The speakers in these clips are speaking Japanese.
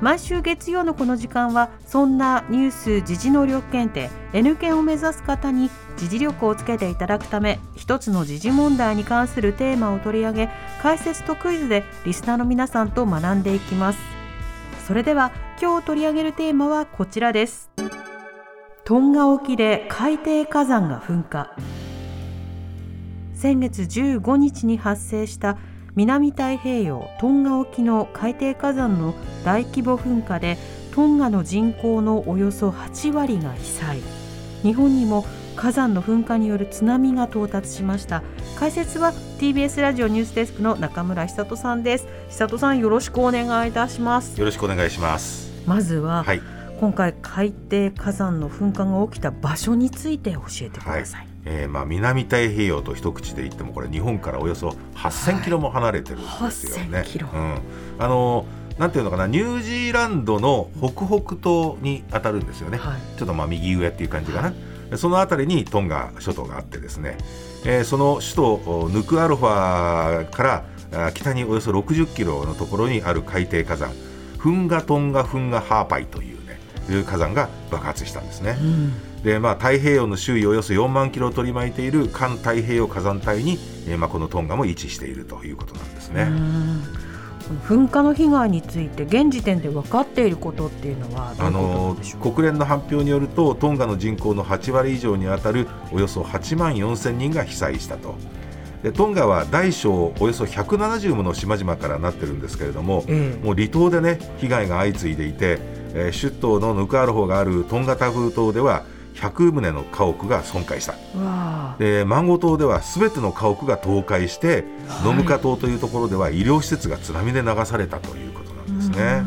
毎週月曜のこの時間はそんなニュース時事能力検定 N 検を目指す方に時事力をつけていただくため一つの時事問題に関するテーマを取り上げ解説とクイズでリスナーの皆さんと学んでいきます。それでは今日取り上げるテーマはこちらです。トンガ沖で海底火山が噴火。先月15日に発生した南太平洋トンガ沖の海底火山の大規模噴火でトンガの人口のおよそ8割が被災。日本にも火山の噴火による津波が到達しました。解説は TBS ラジオニュースデスクの中村久人さんです。久人さんよろしくお願いいたします。よろしくお願いします。まずは、はい、今回海底火山の噴火が起きた場所について教えてください、えー、まあ南太平洋と一口で言ってもこれ日本からおよそ8000キロも離れてるんですよね。8000キロうん、あのなんていうのかなニュージーランドの北北東に当たるんですよね。はいちょっとまあ右上っていう感じかな。でその辺りにトンガ諸島があってですね、えーその首都ヌクアロファからあ北におよそ60キロのところにある海底火山フンガトンガフンガハーパイというねいう火山が爆発したんですね。うんでまあ、太平洋の周囲およそ4万キロを取り巻いている環太平洋火山帯に、えーまあ、このトンガも位置しているということなんですね。噴火の被害について現時点で分かっていることっていうのはあの国連の発表によるとトンガの人口の8割以上にあたるおよそ8万4千人が被災したと。でトンガは大小およそ170もの島々からなってるんですけれども、ええ。もう離島でね被害が相次いでいて、えー首都のヌクアロフォがあるトンガタフ島では100棟の家屋が損壊した。でマンゴ島ではすべての家屋が倒壊して、ノムカ島というところでは医療施設が津波で流されたということなんですね。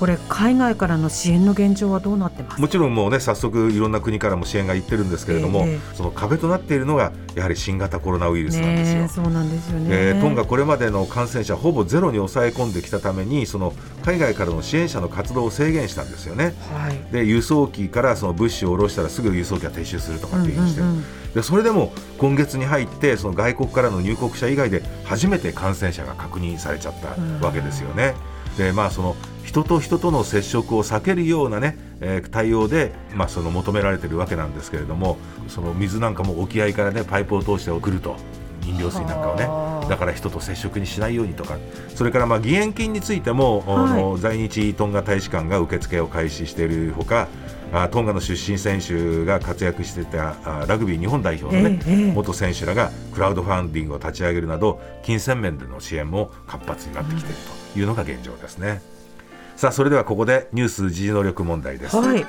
うんこれ海外からの支援の現状はどうなってますか？もちろんもうね早速いろんな国からも支援が行ってるんですけれども、ええ。その壁となっているのがやはり新型コロナウイルスなんですよ。ねえそうなんですよね。でトンガこれまでの感染者ほぼゼロに抑え込んできたためにその海外からの支援者の活動を制限したんですよね。はい。で輸送機からその物資を下ろしたらすぐ輸送機が撤収するとかっていう。ふうにしてる、うんうんうん。でそれでも今月に入ってその外国からの入国者以外で初めて感染者が確認されちゃったわけですよね。でまあその人と人との接触を避けるようなね、えー対応で、まあ、その求められてるわけなんですけれどもその水なんかも沖合からねパイプを通して送ると飲料水なんかをねはあ。だから人と接触にしないようにとかそれからまあ義援金についても、あの在日トンガ大使館が受付を開始しているほかあトンガの出身選手が活躍していたあラグビー日本代表の、ねえ。元選手らがクラウドファンディングを立ち上げるなど金銭面での支援も活発になってきているというのが現状ですね。さあそれではここでニュース時事能力問題です。はい。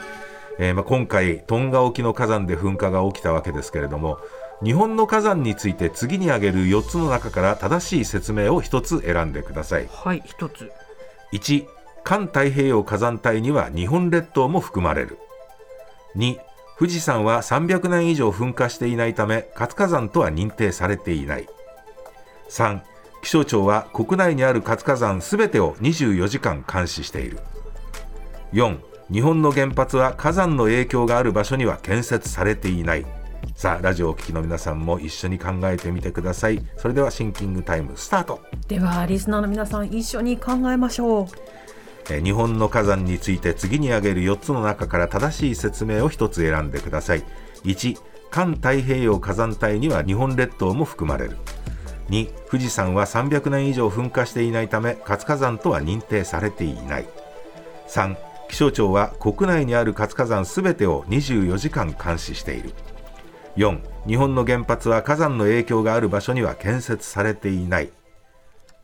えーまあ、今回トンガ沖の火山で噴火が起きたわけですけれども日本の火山について次に挙げる4つの中から正しい説明を1つ選んでください。はい一つ。1環太平洋火山帯には日本列島も含まれる。2富士山は300年以上噴火していないため活火山とは認定されていない。3気象庁は国内にある活火山すべてを24時間監視している。4日本の原発は火山の影響がある場所には建設されていない。さあラジオをお聞きの皆さんも一緒に考えてみてください。それではシンキングタイムスタート。ではリスナーの皆さん一緒に考えましょう。えー日本の火山について次に挙げる4つの中から正しい説明を1つ選んでください。1環太平洋火山帯には日本列島も含まれる2富士山は300年以上噴火していないため活火山とは認定されていない。3気象庁は国内にある活火山すべてを24時間監視している。4日本の原発は火山の影響がある場所には建設されていない。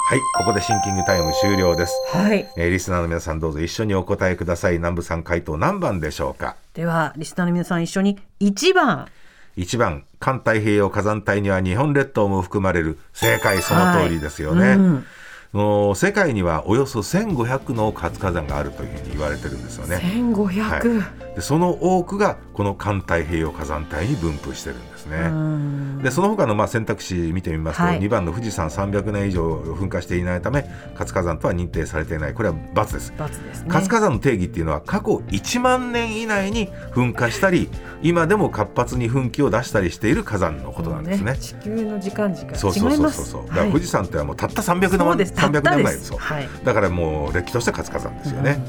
はいここでシンキングタイム終了です。はい。えーリスナーの皆さんどうぞ一緒にお答えください。南部さん回答何番でしょうか？ではリスナーの皆さん一緒に1番1番環太平洋火山帯には日本列島も含まれる正解その通りですよね、うん。世界にはおよそ1500の活火山があるというふうに言われてるんですよね。1500、でその多くがこの環太平洋火山帯に分布してるんですね。うんでその他のまあ選択肢見てみますと、はい2番の富士山300年以上噴火していないため活火山とは認定されていないこれは×です。罰ですね活火山の定義っていうのは過去1万年以内に噴火したり今でも活発に噴気を出したりしている火山のことなんですね。地球の時間軸そうそうが違いますそうそうそう。だからはい富士山ってはもうたった300年300年前です。そうはい。だからもうれっきとした活火山ですよね。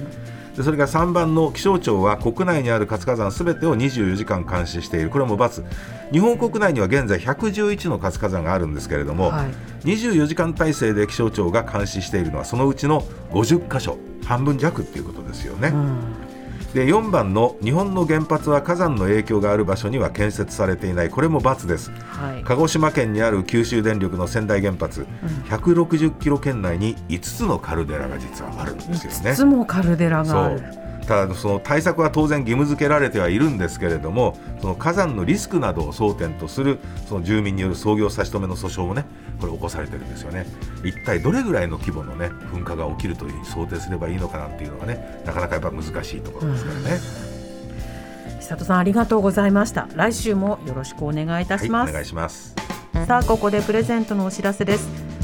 でそれから3番の気象庁は国内にある活火山すべてを24時間監視している。これも×日本国内には現在111の活火山があるんですけれども、はい。24時間体制で気象庁が監視しているのはそのうちの50箇所。半分弱っていうことですよね。うんで4番の日本の原発は火山の影響がある場所には建設されていない。これも×です。はい。鹿児島県にある九州電力の仙台原発、160キロ圏内に5つのカルデラが実はあるんですよね。いつもカルデラがあるただその対策は当然義務付けられてはいるんですけれどもその火山のリスクなどを争点とするその住民による操業差し止めの訴訟もねこれ起こされてるんですよね。一体どれぐらいの規模のね噴火が起きるというふうに想定すればいいのかなっていうのがねなかなかやっぱ難しいところですからね、久里さんありがとうございました。来週もよろしくお願いいたします、はいお願いします。さあここでプレゼントのお知らせです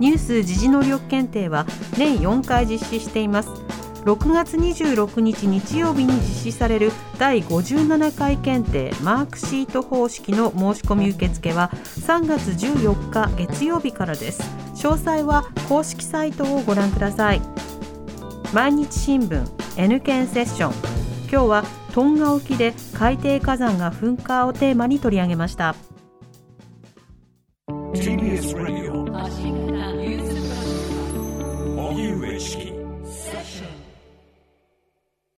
ニュース時事能力検定は年4回実施しています。6月26日日曜日に実施される第57回検定マークシート方式の申し込み受付は3月14日月曜日からです。詳細は公式サイトをご覧ください。毎日新聞 N 検セッション。今日はトンガ沖で海底火山が噴火をテーマに取り上げました。TBS ラ Fish.